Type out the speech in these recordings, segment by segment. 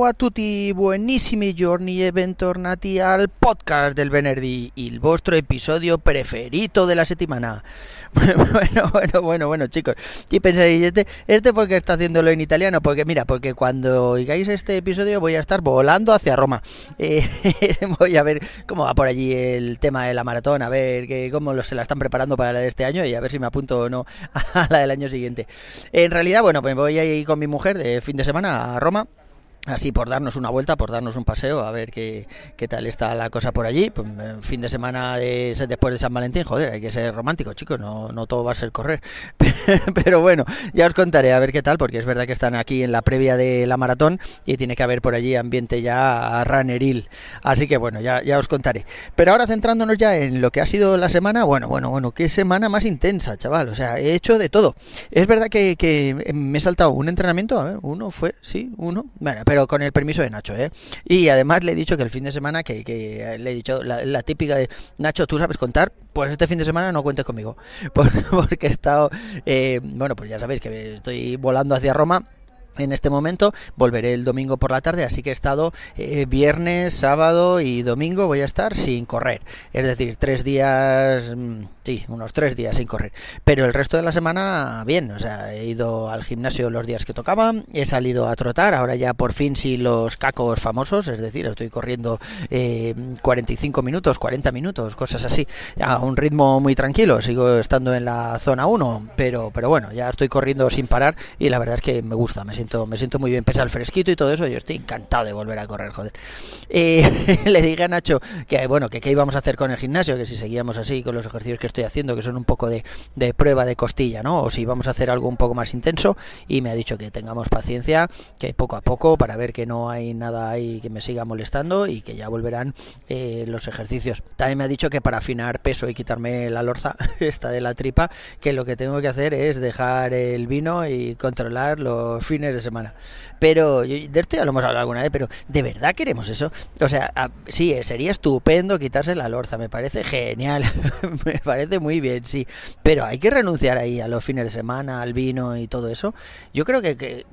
A tutti, buonissimi giorni e bentornati al podcast del venerdì, il vostro episodio preferito della settimana. Bueno, bueno, bueno, bueno, chicos. Y pensaréis, ¿este, ¿este por qué está haciéndolo en italiano? Porque mira, porque cuando oigáis este episodio voy a estar volando hacia Roma. Eh, voy a ver cómo va por allí el tema de la maratón, a ver que, cómo se la están preparando para la de este año y a ver si me apunto o no a la del año siguiente. En realidad, bueno, pues voy a ir con mi mujer de fin de semana a Roma Así por darnos una vuelta, por darnos un paseo, a ver qué, qué tal está la cosa por allí. Pues, fin de semana de, después de San Valentín, joder, hay que ser romántico, chicos, no, no todo va a ser correr. Pero bueno, ya os contaré a ver qué tal, porque es verdad que están aquí en la previa de la maratón y tiene que haber por allí ambiente ya runneril. Así que bueno, ya, ya os contaré. Pero ahora centrándonos ya en lo que ha sido la semana, bueno, bueno, bueno, qué semana más intensa, chaval. O sea, he hecho de todo. Es verdad que, que me he saltado un entrenamiento, a ver, uno fue, sí, uno. Bueno, pero con el permiso de Nacho, ¿eh? Y además le he dicho que el fin de semana, que, que le he dicho la, típica de Nacho, tú sabes contar, pues este fin de semana no cuentes conmigo, porque, he estado, eh, bueno, pues ya sabéis que estoy volando hacia Roma en este momento. Volveré el domingo por la tarde, así que he estado eh, viernes, sábado y domingo voy a estar sin correr. Es decir, tres días, mm, sí, unos tres días sin correr. Pero el resto de la semana, bien, o sea, he ido al gimnasio los días que tocaba, he salido a trotar, ahora ya por fin sí los cacos famosos, es decir, estoy corriendo eh, 45 minutos, 40 minutos, cosas así, a un ritmo muy tranquilo, sigo estando en la zona 1, pero, pero bueno, ya estoy corriendo sin parar y la verdad es que me gusta, me siento me siento muy bien, pese al fresquito y todo eso, yo estoy encantado de volver a correr, joder. Eh, le dije a Nacho que, bueno, que qué íbamos a hacer con el gimnasio, que si seguíamos así con los ejercicios que estoy haciendo, que son un poco de, de prueba de costilla, ¿no? O si vamos a hacer algo un poco más intenso, y me ha dicho que tengamos paciencia, que poco a poco, para ver que no hay nada ahí que me siga molestando y que ya volverán eh, los ejercicios. También me ha dicho que para afinar peso y quitarme la lorza, esta de la tripa, que lo que tengo que hacer es dejar el vino y controlar los fines de semana. Pero, de esto ya lo hemos hablado alguna vez, pero ¿de verdad queremos eso? O sea, sí, sería estupendo quitarse la lorza, me parece genial, me parece muy bien, sí. Pero hay que renunciar ahí a los fines de semana, al vino y todo eso. Yo creo que,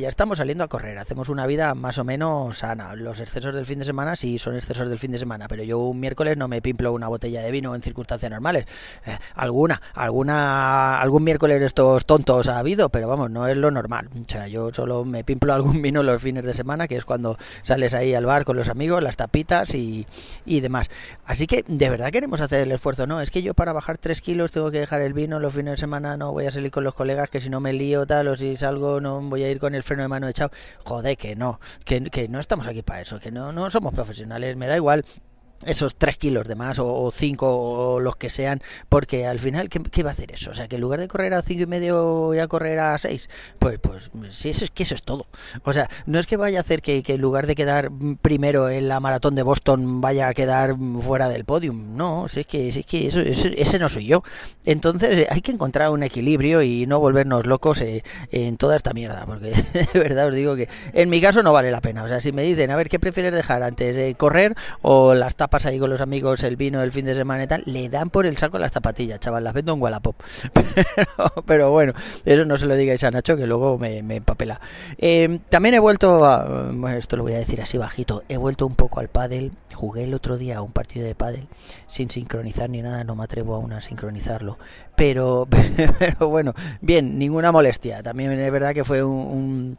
ya estamos saliendo a correr, hacemos una vida más o menos sana. Los excesos del fin de semana sí son excesos del fin de semana, pero yo un miércoles no me pimplo una botella de vino en circunstancias normales. Eh, alguna, alguna, algún miércoles estos tontos ha habido, pero vamos, no es lo normal. O sea, yo solo me pimplo algún vino los fines de semana, que es cuando sales ahí al bar con los amigos, las tapitas y, y demás. Así que, de verdad queremos hacer el esfuerzo, ¿no? Es que yo para bajar 3 kilos tengo que dejar el vino los fines de semana, no voy a salir con los colegas, que si no me lío tal, o si salgo no voy a ir con el freno de mano echado. Joder, que no, que, que no estamos aquí para eso, que no, no somos profesionales, me da igual esos 3 kilos de más o 5 o los que sean, porque al final, ¿qué, va a hacer eso? O sea, que en lugar de correr a 5 y medio voy a correr a 6, pues, pues sí, eso es que eso es todo. O sea, no es que vaya a hacer que, en lugar de quedar primero en la maratón de Boston vaya a quedar fuera del podium, no, si es que, si es que eso, ese no soy yo. Entonces hay que encontrar un equilibrio y no volvernos locos eh, en toda esta mierda, porque de verdad os digo que en mi caso no vale la pena. O sea, si me dicen, a ver, ¿qué prefieres dejar antes, de correr o las pasa ahí con los amigos el vino del fin de semana y tal, le dan por el saco las zapatillas, chaval, las vendo en Wallapop. Pero, bueno, eso no se lo digáis a Nacho, que luego me, empapela. Eh, también he vuelto a, esto lo voy a decir así bajito, he vuelto un poco al pádel, jugué el otro día un partido de pádel sin sincronizar ni nada, no me atrevo aún a sincronizarlo, pero, pero bueno, bien, ninguna molestia, también es verdad que fue un un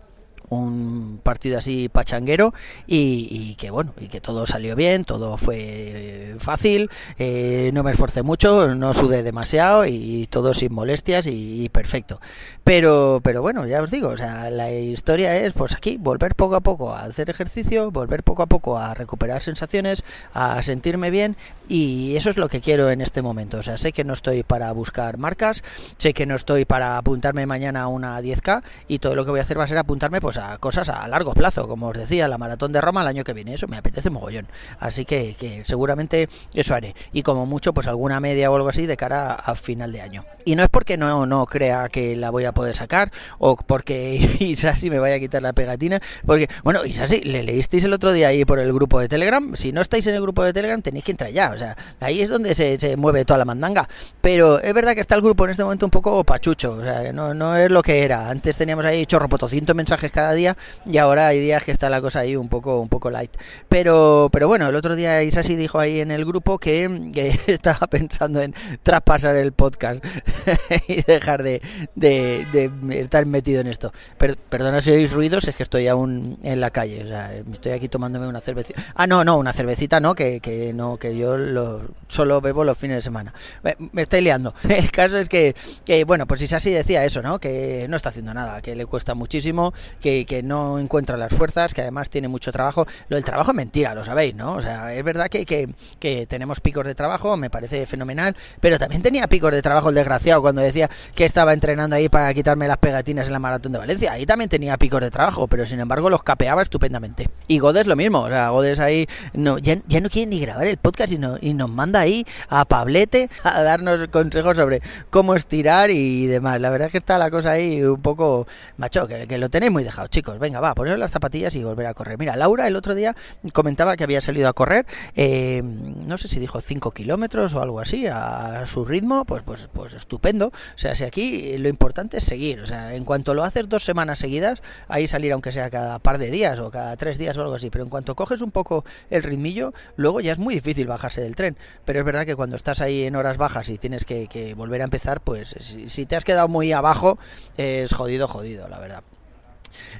partido así pachanguero y, que bueno y que todo salió bien todo fue fácil eh, no me esforcé mucho no sudé demasiado y todo sin molestias y, perfecto. Pero pero bueno ya os digo o sea la historia es pues aquí volver poco a poco a hacer ejercicio volver poco a poco a recuperar sensaciones a sentirme bien y eso es lo que quiero en este momento. O sea sé que no estoy para buscar marcas sé que no estoy para apuntarme mañana a una 10k y todo lo que voy a hacer va a ser apuntarme pues a cosas a largo plazo, como os decía, la maratón de Roma el año que viene, eso me apetece mogollón. Así que, seguramente eso haré. Y como mucho, pues alguna media o algo así de cara a, final de año. Y no es porque no, no crea que la voy a poder sacar o porque Isasi me vaya a quitar la pegatina, porque, bueno, Isasi, le leísteis el otro día ahí por el grupo de Telegram, si no estáis en el grupo de Telegram tenéis que entrar ya, o sea, ahí es donde se, se mueve toda la mandanga. Pero es verdad que está el grupo en este momento un poco pachucho, o sea, no, no es lo que era. Antes teníamos ahí chorro 100 mensajes cada día y ahora hay días que está la cosa ahí un poco un poco light. Pero pero bueno, el otro día Isasi dijo ahí en el grupo que, que estaba pensando en traspasar el podcast y dejar de, de, estar metido en esto. perdona si oís ruidos, es que estoy aún en la calle, estoy aquí tomándome una cervecita. Ah, no, no, una cervecita no, que, que no, que yo lo, solo bebo los fines de semana. Me, me estoy liando. El caso es que, que bueno, pues Isasi decía eso, ¿no? Que no está haciendo nada, que le cuesta muchísimo, que, que no encuentra las fuerzas, que además tiene mucho trabajo. Lo del trabajo es mentira, lo sabéis, ¿no? O sea, es verdad que, que, tenemos picos de trabajo, me parece fenomenal, pero también tenía picos de trabajo el desgraciado cuando decía que estaba entrenando ahí para quitarme las pegatinas en la maratón de Valencia. Ahí también tenía picos de trabajo, pero sin embargo los capeaba estupendamente. Y Godes lo mismo, o sea, Godes ahí no, ya, no quiere ni grabar el podcast y, no, y nos manda ahí a Pablete a darnos consejos sobre cómo estirar y demás. La verdad es que está la cosa ahí un poco, macho, que, que lo tenéis muy dejado, chicos. Venga, va, poneros las zapatillas y volver a correr. Mira, Laura el otro día comentaba que había salido a correr, eh, no sé si dijo 5 kilómetros o algo así, a su ritmo, pues, pues, pues estupendo. O sea, si aquí lo importante es seguir. O sea, en cuanto lo haces dos semanas seguidas, ahí salir aunque sea cada par de días o cada tres días o algo así. Pero en cuanto coges un poco el ritmillo, luego ya es muy difícil bajarse del tren. Pero es verdad que cuando estás ahí en horas bajas y tienes que, volver a empezar, pues si te has quedado muy abajo, es jodido, jodido, la verdad.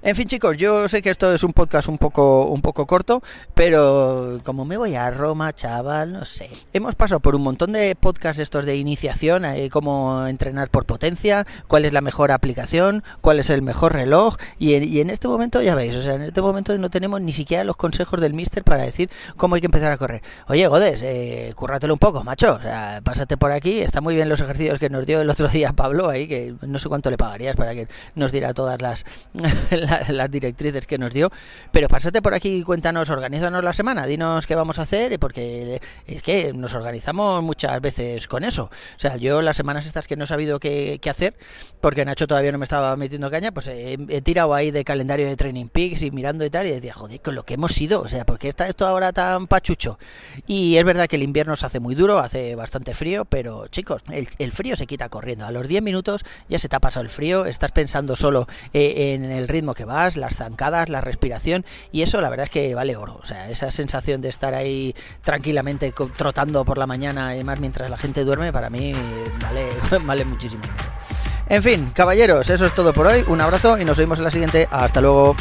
En fin, chicos, yo sé que esto es un podcast un poco, un poco corto, pero como me voy a Roma, chaval, no sé. Hemos pasado por un montón de podcasts estos de iniciación, eh, cómo entrenar por potencia, cuál es la mejor aplicación, cuál es el mejor reloj, y en, este momento, ya veis, o sea, en este momento no tenemos ni siquiera los consejos del mister para decir cómo hay que empezar a correr. Oye, Godes, eh, un poco, macho, o sea, pásate por aquí, está muy bien los ejercicios que nos dio el otro día Pablo ahí, que no sé cuánto le pagarías para que nos diera todas las las directrices que nos dio. Pero pásate por aquí y cuéntanos, organízanos la semana, dinos qué vamos a hacer, porque es que nos organizamos muchas veces con eso. O sea, yo las semanas estas que no he sabido qué, hacer, porque Nacho todavía no me estaba metiendo caña, pues he, tirado ahí de calendario de Training Peaks y mirando y tal, y decía, joder, con lo que hemos sido, o sea, ¿por qué está esto ahora tan pachucho? Y es verdad que el invierno se hace muy duro, hace bastante frío, pero chicos, el, frío se quita corriendo. A los 10 minutos ya se te ha pasado el frío, estás pensando solo eh, en el ritmo que vas, las zancadas, la respiración, y eso la verdad es que vale oro. O sea, esa sensación de estar ahí tranquilamente trotando por la mañana y más mientras la gente duerme, para mí vale, vale muchísimo En fin, caballeros, eso es todo por hoy. Un abrazo y nos vemos en la siguiente. Hasta luego.